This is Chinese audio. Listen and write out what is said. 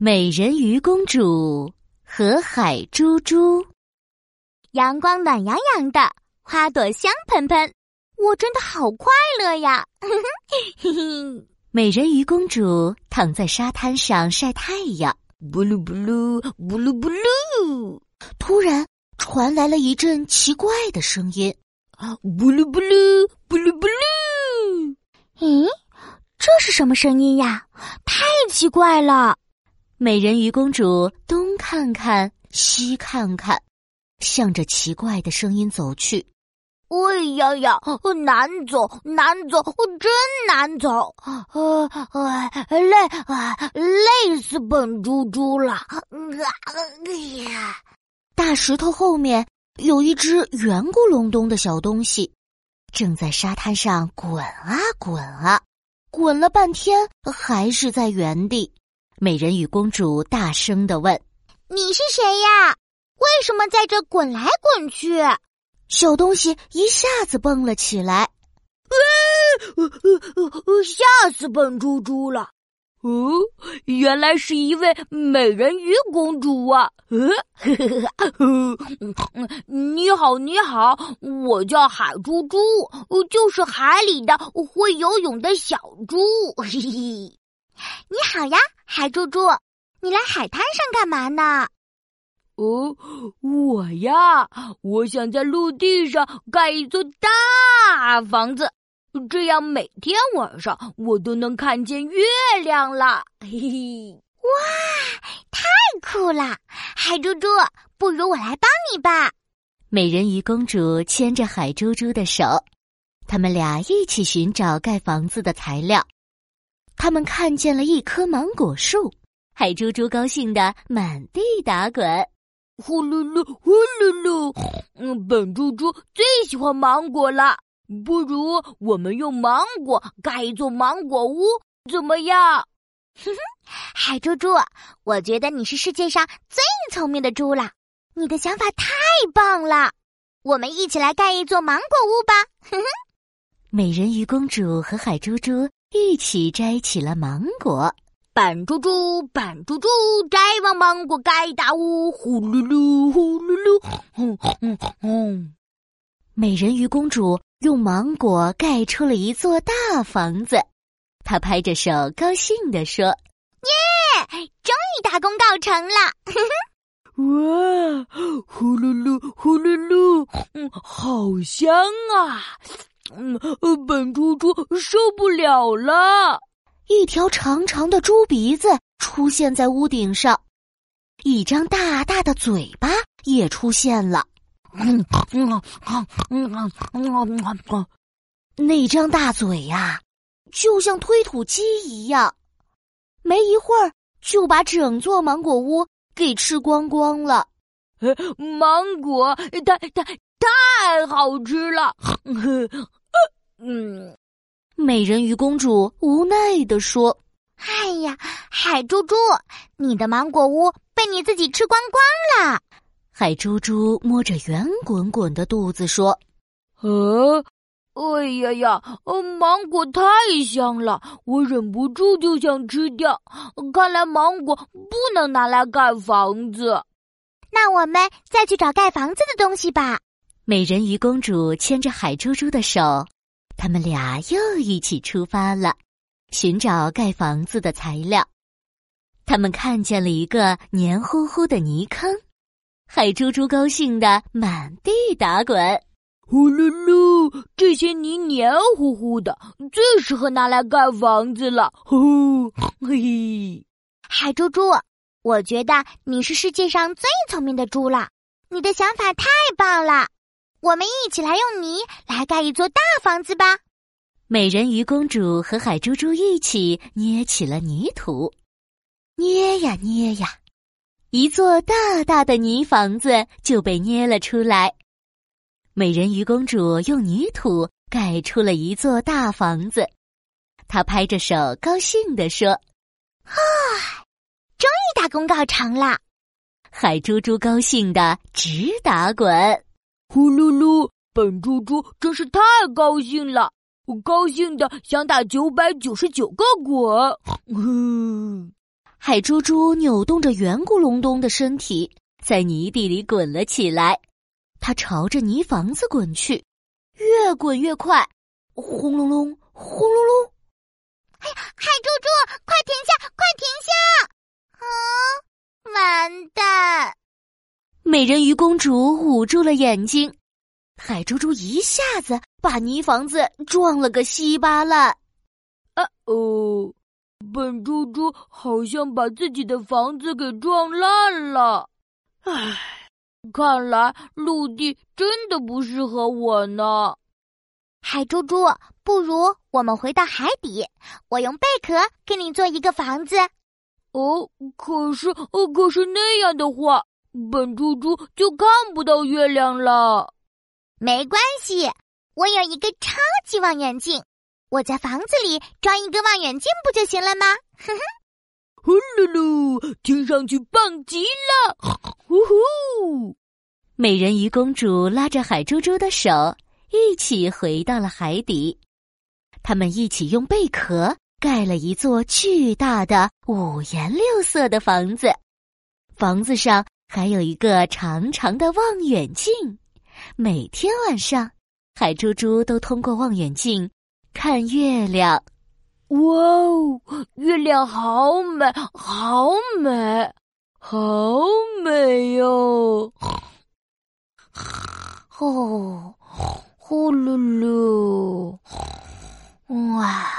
美人鱼公主和海猪猪，阳光暖洋洋的，花朵香喷喷，我真的好快乐呀！美人鱼公主躺在沙滩上晒太阳，布噜布噜，布噜布噜。突然传来了一阵奇怪的声音，布噜布噜，布噜布噜。咦，这是什么声音呀？太奇怪了！美人鱼公主东看看，西看看，向着奇怪的声音走去。哎呀呀，难走难走，真难走！呃，累啊，累死本猪猪了！哎呀，大石头后面有一只圆咕隆咚的小东西，正在沙滩上滚啊滚啊，滚了半天还是在原地。美人鱼公主大声的问：“你是谁呀？为什么在这滚来滚去？”小东西一下子蹦了起来，“吓死笨猪猪了！”哦，原来是一位美人鱼公主啊！你好，你好，我叫海猪猪，就是海里的会游泳的小猪。嘿嘿，你好呀。海猪猪，你来海滩上干嘛呢？哦，我呀，我想在陆地上盖一座大房子，这样每天晚上我都能看见月亮了。嘿嘿，哇，太酷了！海猪猪，不如我来帮你吧。美人鱼公主牵着海猪猪的手，他们俩一起寻找盖房子的材料。他们看见了一棵芒果树，海猪猪高兴的满地打滚，呼噜噜，呼噜噜。嗯，本猪猪最喜欢芒果了，不如我们用芒果盖一座芒果屋，怎么样？哼哼，海猪猪，我觉得你是世界上最聪明的猪了，你的想法太棒了，我们一起来盖一座芒果屋吧。哼哼，美人鱼公主和海猪猪。一起摘起了芒果，板猪猪，板猪猪，摘完芒果盖大屋，呼噜噜，呼噜噜，轰轰轰！美人鱼公主用芒果盖出了一座大房子，她拍着手高兴地说：“耶，终于大功告成了！” 哇，呼噜噜，呼噜噜，嗯，好香啊！嗯，本猪猪受不了了！一条长长的猪鼻子出现在屋顶上，一张大大的嘴巴也出现了。嗯嗯嗯嗯嗯嗯，那张大嘴呀，就像推土机一样，没一会儿就把整座芒果屋给吃光光了。芒果太太太好吃了！嗯，美人鱼公主无奈地说：“哎呀，海猪猪，你的芒果屋被你自己吃光光了。”海猪猪摸着圆滚滚的肚子说：“呃，哎呀呀，芒果太香了，我忍不住就想吃掉。看来芒果不能拿来盖房子。那我们再去找盖房子的东西吧。”美人鱼公主牵着海猪猪的手。他们俩又一起出发了，寻找盖房子的材料。他们看见了一个黏糊糊的泥坑，海猪猪高兴的满地打滚。呼噜噜，这些泥黏糊糊的，最适合拿来盖房子了。呼嘿，海猪猪，我觉得你是世界上最聪明的猪了，你的想法太棒了。我们一起来用泥来盖一座大房子吧！美人鱼公主和海猪猪一起捏起了泥土，捏呀捏呀，一座大大的泥房子就被捏了出来。美人鱼公主用泥土盖出了一座大房子，她拍着手高兴地说：“啊，终于大功告成了！”海猪猪高兴的直打滚。呼噜噜，本猪猪真是太高兴了，我高兴的想打九百九十九个滚。海猪猪扭动着圆咕隆咚的身体，在泥地里滚了起来。它朝着泥房子滚去，越滚越快，轰隆隆，轰隆隆！哎呀，海猪猪，快停下，快停下！啊，完蛋！美人鱼公主捂住了眼睛，海猪猪一下子把泥房子撞了个稀巴烂。啊哦，笨猪猪好像把自己的房子给撞烂了。唉，看来陆地真的不适合我呢。海猪猪，不如我们回到海底，我用贝壳给你做一个房子。哦，可是，哦，可是那样的话。笨猪猪就看不到月亮了。没关系，我有一个超级望远镜，我在房子里装一个望远镜不就行了吗？哼哼，呼噜噜，听上去棒极了！呼呼，美人鱼公主拉着海猪猪的手，一起回到了海底。他们一起用贝壳盖了一座巨大的五颜六色的房子，房子上。还有一个长长的望远镜，每天晚上，海猪猪都通过望远镜看月亮。哇哦，月亮好美，好美，好美哟！哦，呼噜噜，哇！